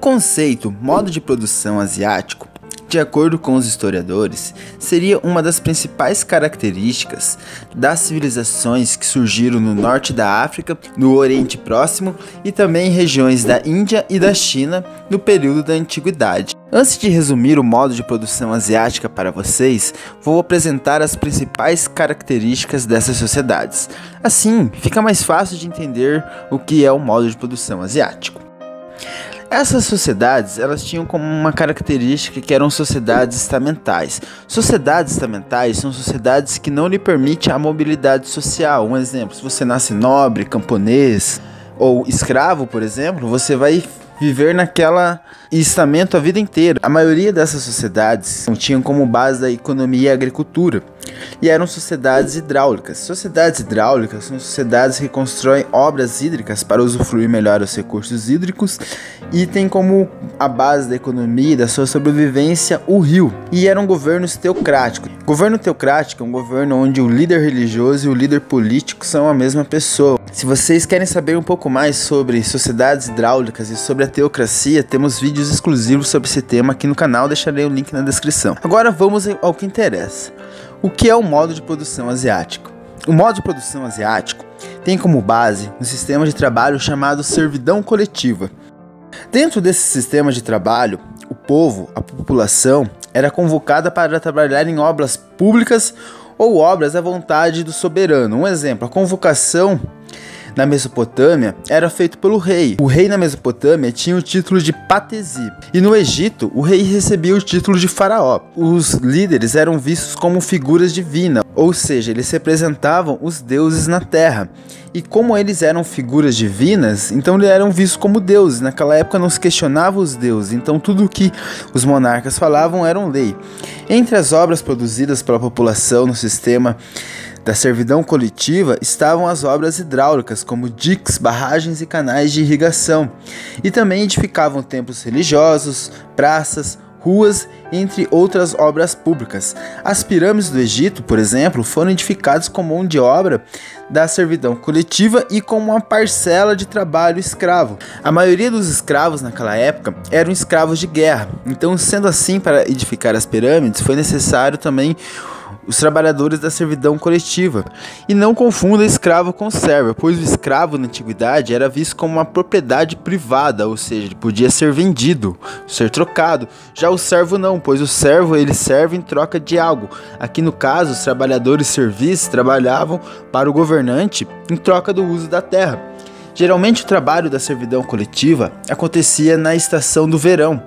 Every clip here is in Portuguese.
conceito modo de produção asiático, de acordo com os historiadores, seria uma das principais características das civilizações que surgiram no norte da África, no Oriente Próximo e também em regiões da Índia e da China no período da Antiguidade. Antes de resumir o modo de produção asiática para vocês, vou apresentar as principais características dessas sociedades. Assim, fica mais fácil de entender o que é o modo de produção asiático. Essas sociedades, elas tinham como uma característica que eram sociedades estamentais. Sociedades estamentais são sociedades que não lhe permitem a mobilidade social. Um exemplo, se você nasce nobre, camponês ou escravo, por exemplo, você vai viver naquela estamento a vida inteira. A maioria dessas sociedades tinham como base a economia e a agricultura e eram sociedades hidráulicas. Sociedades hidráulicas são sociedades que constroem obras hídricas para usufruir melhor os recursos hídricos e têm como a base da economia e da sua sobrevivência o rio. E eram governos teocráticos. Governo teocrático é um governo onde o líder religioso e o líder político são a mesma pessoa. Se vocês querem saber um pouco mais sobre sociedades hidráulicas e sobre a teocracia, temos vídeos exclusivos sobre esse tema aqui no canal, deixarei o link na descrição. Agora vamos ao que interessa. O que é o modo de produção asiático? O modo de produção asiático tem como base um sistema de trabalho chamado servidão coletiva. Dentro desse sistema de trabalho, o povo, a população, era convocada para trabalhar em obras públicas ou obras à vontade do soberano. Um exemplo, a convocação na Mesopotâmia era feito pelo rei. O rei na Mesopotâmia tinha o título de Patesi, e no Egito o rei recebia o título de faraó. Os líderes eram vistos como figuras divinas, ou seja, eles representavam os deuses na terra. E como eles eram figuras divinas, então eles eram vistos como deuses. Naquela época não se questionava os deuses, então tudo o que os monarcas falavam eram lei. Entre as obras produzidas pela população no sistema da servidão coletiva estavam as obras hidráulicas, como diques, barragens e canais de irrigação, e também edificavam templos religiosos, praças, ruas, entre outras obras públicas. As pirâmides do Egito, por exemplo, foram edificadas com mão de obra da servidão coletiva e com uma parcela de trabalho escravo. A maioria dos escravos naquela época eram escravos de guerra. Então, sendo assim, para edificar as pirâmides, foi necessário também os trabalhadores da servidão coletiva. E não confunda escravo com servo, pois o escravo na antiguidade era visto como uma propriedade privada, ou seja, ele podia ser vendido, ser trocado. Já o servo não, pois o servo ele serve em troca de algo. Aqui no caso, os trabalhadores serviços trabalhavam para o governante em troca do uso da terra. Geralmente o trabalho da servidão coletiva acontecia na estação do verão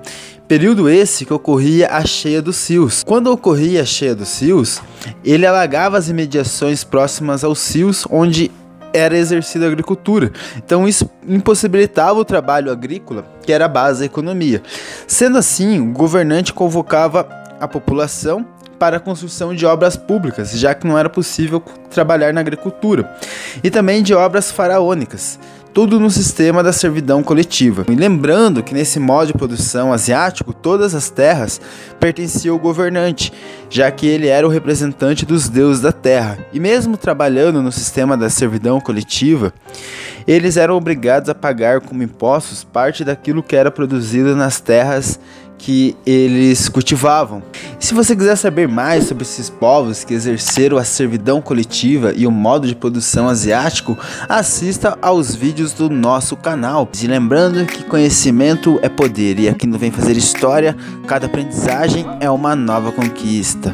Período esse que ocorria a cheia dos rios. Quando ocorria a cheia dos rios, ele alagava as imediações próximas aos rios onde era exercida a agricultura. Então isso impossibilitava o trabalho agrícola, que era a base da economia. Sendo assim, o governante convocava a população para a construção de obras públicas, já que não era possível trabalhar na agricultura, e também de obras faraônicas, tudo no sistema da servidão coletiva. E lembrando que nesse modo de produção asiático, todas as terras pertenciam ao governante, já que ele era o representante dos deuses da terra. E mesmo trabalhando no sistema da servidão coletiva, eles eram obrigados a pagar como impostos parte daquilo que era produzido nas terras que eles cultivavam. se você quiser saber mais sobre esses povos que exerceram a servidão coletiva e o modo de produção asiático, assista aos vídeos do nosso canal. E lembrando que conhecimento é poder e aqui no Vem Fazer História, cada aprendizagem é uma nova conquista.